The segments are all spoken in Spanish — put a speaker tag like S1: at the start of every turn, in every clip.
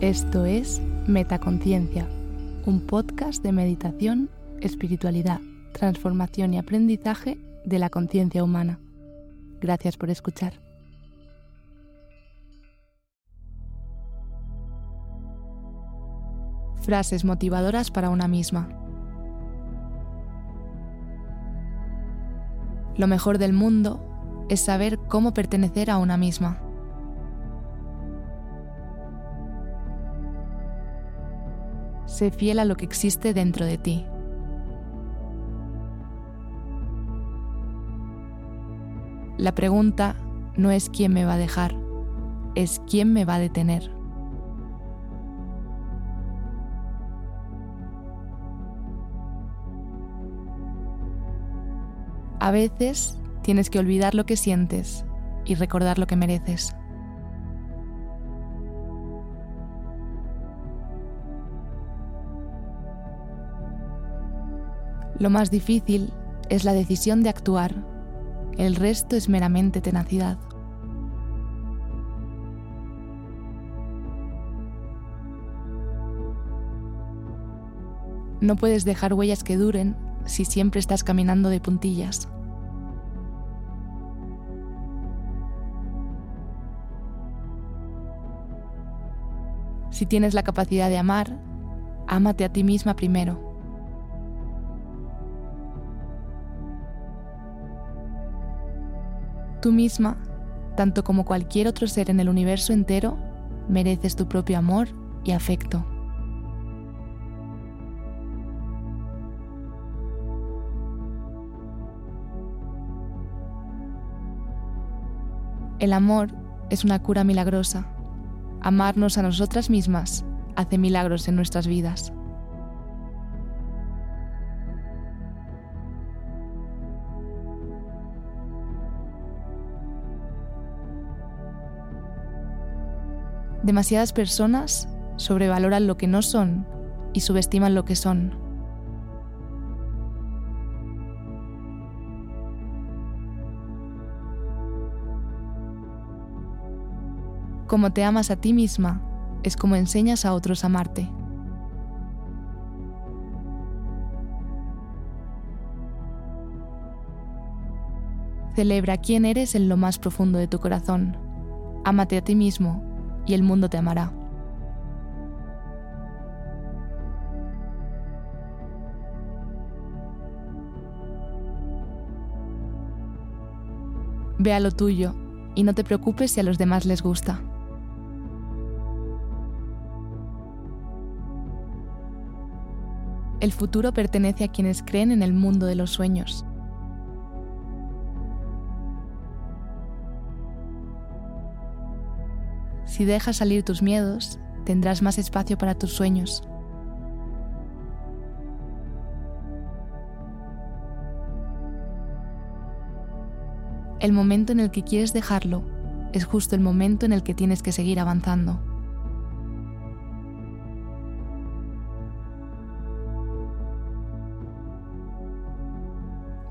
S1: Esto es Metaconciencia, un podcast de meditación, espiritualidad, transformación y aprendizaje de la conciencia humana. Gracias por escuchar. Frases motivadoras para una misma. Lo mejor del mundo es saber cómo pertenecer a una misma. Sé fiel a lo que existe dentro de ti. La pregunta no es quién me va a dejar, es quién me va a detener. A veces tienes que olvidar lo que sientes y recordar lo que mereces. Lo más difícil es la decisión de actuar. El resto es meramente tenacidad. No puedes dejar huellas que duren si siempre estás caminando de puntillas. Si tienes la capacidad de amar, ámate a ti misma primero. Tú misma, tanto como cualquier otro ser en el universo entero, mereces tu propio amor y afecto. El amor es una cura milagrosa. Amarnos a nosotras mismas hace milagros en nuestras vidas. Demasiadas personas sobrevaloran lo que no son y subestiman lo que son. Como te amas a ti misma, es como enseñas a otros a amarte. Celebra quién eres en lo más profundo de tu corazón. Ámate a ti mismo y el mundo te amará. Ve a lo tuyo y no te preocupes si a los demás les gusta. El futuro pertenece a quienes creen en el mundo de los sueños. Si dejas salir tus miedos, tendrás más espacio para tus sueños. El momento en el que quieres dejarlo es justo el momento en el que tienes que seguir avanzando.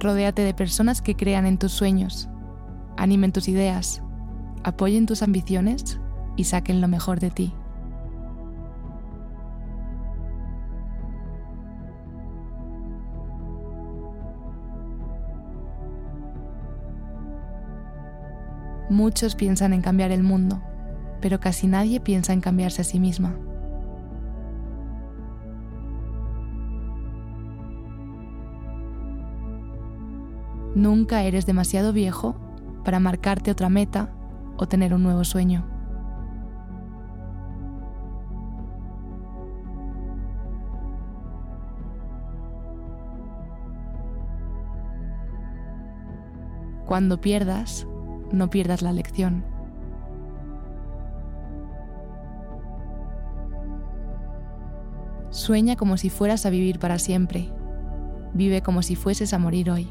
S1: Rodéate de personas que crean en tus sueños, animen tus ideas, apoyen tus ambiciones y saquen lo mejor de ti. Muchos piensan en cambiar el mundo, pero casi nadie piensa en cambiarse a sí misma. Nunca eres demasiado viejo para marcarte otra meta o tener un nuevo sueño. Cuando pierdas, no pierdas la lección. Sueña como si fueras a vivir para siempre. Vive como si fueses a morir hoy.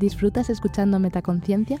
S1: ¿Disfrutas escuchando Metaconciencia?